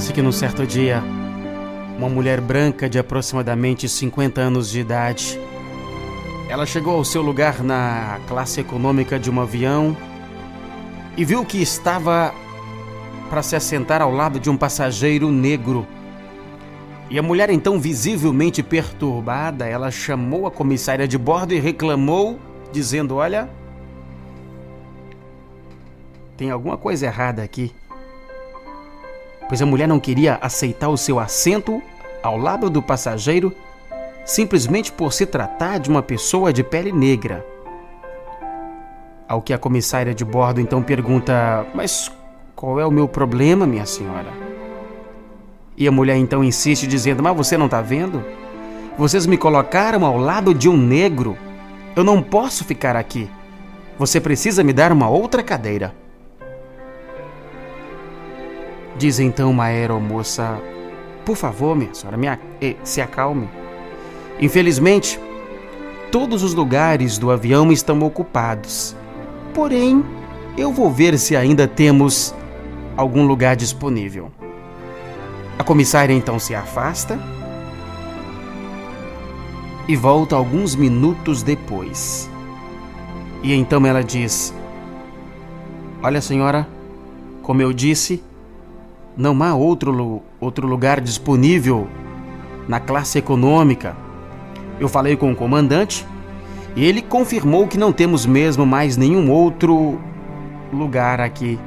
Acontece que num certo dia, uma mulher branca de aproximadamente 50 anos de idade, ela chegou ao seu lugar na classe econômica de um avião e viu que estava para se assentar ao lado de um passageiro negro. E a mulher, então visivelmente perturbada, ela chamou a comissária de bordo e reclamou, dizendo: Olha, tem alguma coisa errada aqui pois a mulher não queria aceitar o seu assento ao lado do passageiro simplesmente por se tratar de uma pessoa de pele negra. Ao que a comissária de bordo então pergunta: Mas qual é o meu problema, minha senhora? E a mulher então insiste, dizendo: Mas você não está vendo? Vocês me colocaram ao lado de um negro. Eu não posso ficar aqui. Você precisa me dar uma outra cadeira. Diz então uma aeromoça: Por favor, minha senhora, me eh, se acalme. Infelizmente, todos os lugares do avião estão ocupados. Porém, eu vou ver se ainda temos algum lugar disponível. A comissária então se afasta e volta alguns minutos depois. E então ela diz: Olha, senhora, como eu disse, não há outro, outro lugar disponível na classe econômica. Eu falei com o comandante e ele confirmou que não temos mesmo mais nenhum outro lugar aqui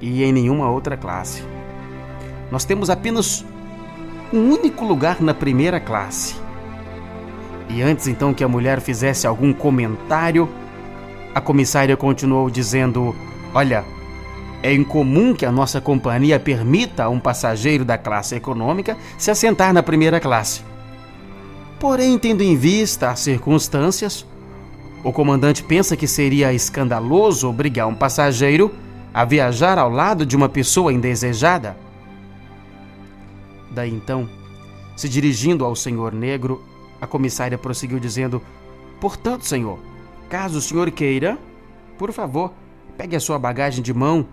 e em nenhuma outra classe. Nós temos apenas um único lugar na primeira classe. E antes então que a mulher fizesse algum comentário, a comissária continuou dizendo: Olha, é incomum que a nossa companhia permita a um passageiro da classe econômica se assentar na primeira classe. Porém, tendo em vista as circunstâncias, o comandante pensa que seria escandaloso obrigar um passageiro a viajar ao lado de uma pessoa indesejada. Daí então, se dirigindo ao senhor negro, a comissária prosseguiu dizendo: Portanto, senhor, caso o senhor queira, por favor, pegue a sua bagagem de mão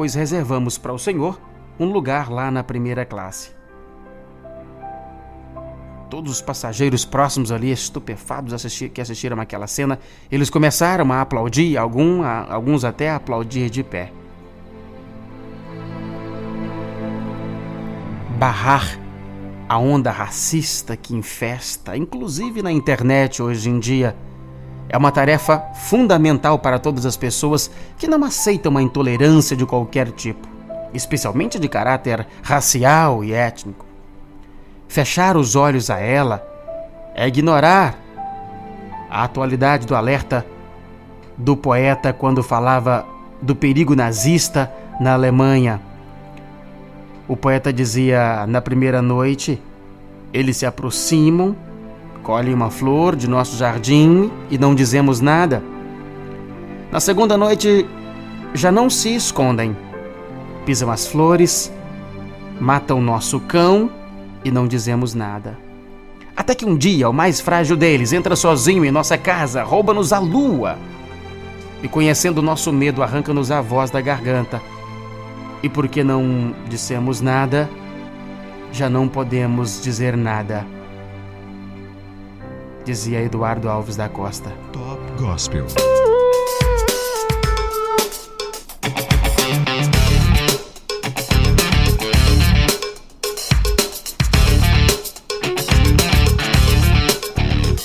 pois reservamos para o Senhor um lugar lá na primeira classe. Todos os passageiros próximos ali, estupefados que assistiram aquela cena, eles começaram a aplaudir, algum, a, alguns até a aplaudir de pé. Barrar a onda racista que infesta, inclusive na internet hoje em dia, é uma tarefa fundamental para todas as pessoas que não aceitam a intolerância de qualquer tipo, especialmente de caráter racial e étnico. Fechar os olhos a ela é ignorar a atualidade do alerta do poeta quando falava do perigo nazista na Alemanha. O poeta dizia: na primeira noite, eles se aproximam colhem uma flor de nosso jardim e não dizemos nada. Na segunda noite, já não se escondem. Pisam as flores, matam nosso cão e não dizemos nada. Até que um dia o mais frágil deles entra sozinho em nossa casa, rouba-nos a lua. E conhecendo nosso medo, arranca-nos a voz da garganta. E porque não dissemos nada, já não podemos dizer nada dizia Eduardo Alves da Costa. Top Gospel.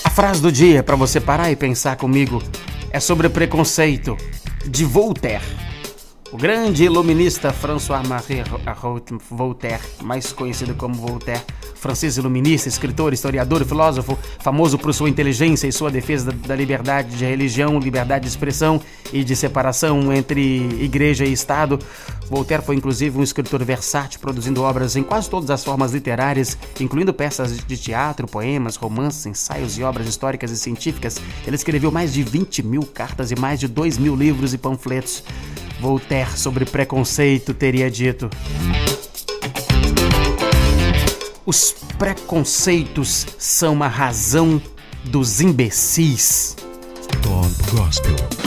A frase do dia para você parar e pensar comigo é sobre preconceito de Voltaire. O grande iluminista François-Marie Voltaire, mais conhecido como Voltaire, francês iluminista, escritor, historiador e filósofo, famoso por sua inteligência e sua defesa da liberdade de religião, liberdade de expressão e de separação entre igreja e Estado. Voltaire foi inclusive um escritor versátil, produzindo obras em quase todas as formas literárias, incluindo peças de teatro, poemas, romances, ensaios e obras históricas e científicas. Ele escreveu mais de 20 mil cartas e mais de 2 mil livros e panfletos. Voltaire sobre preconceito teria dito. Os preconceitos são a razão dos imbecis. Tom Gospel.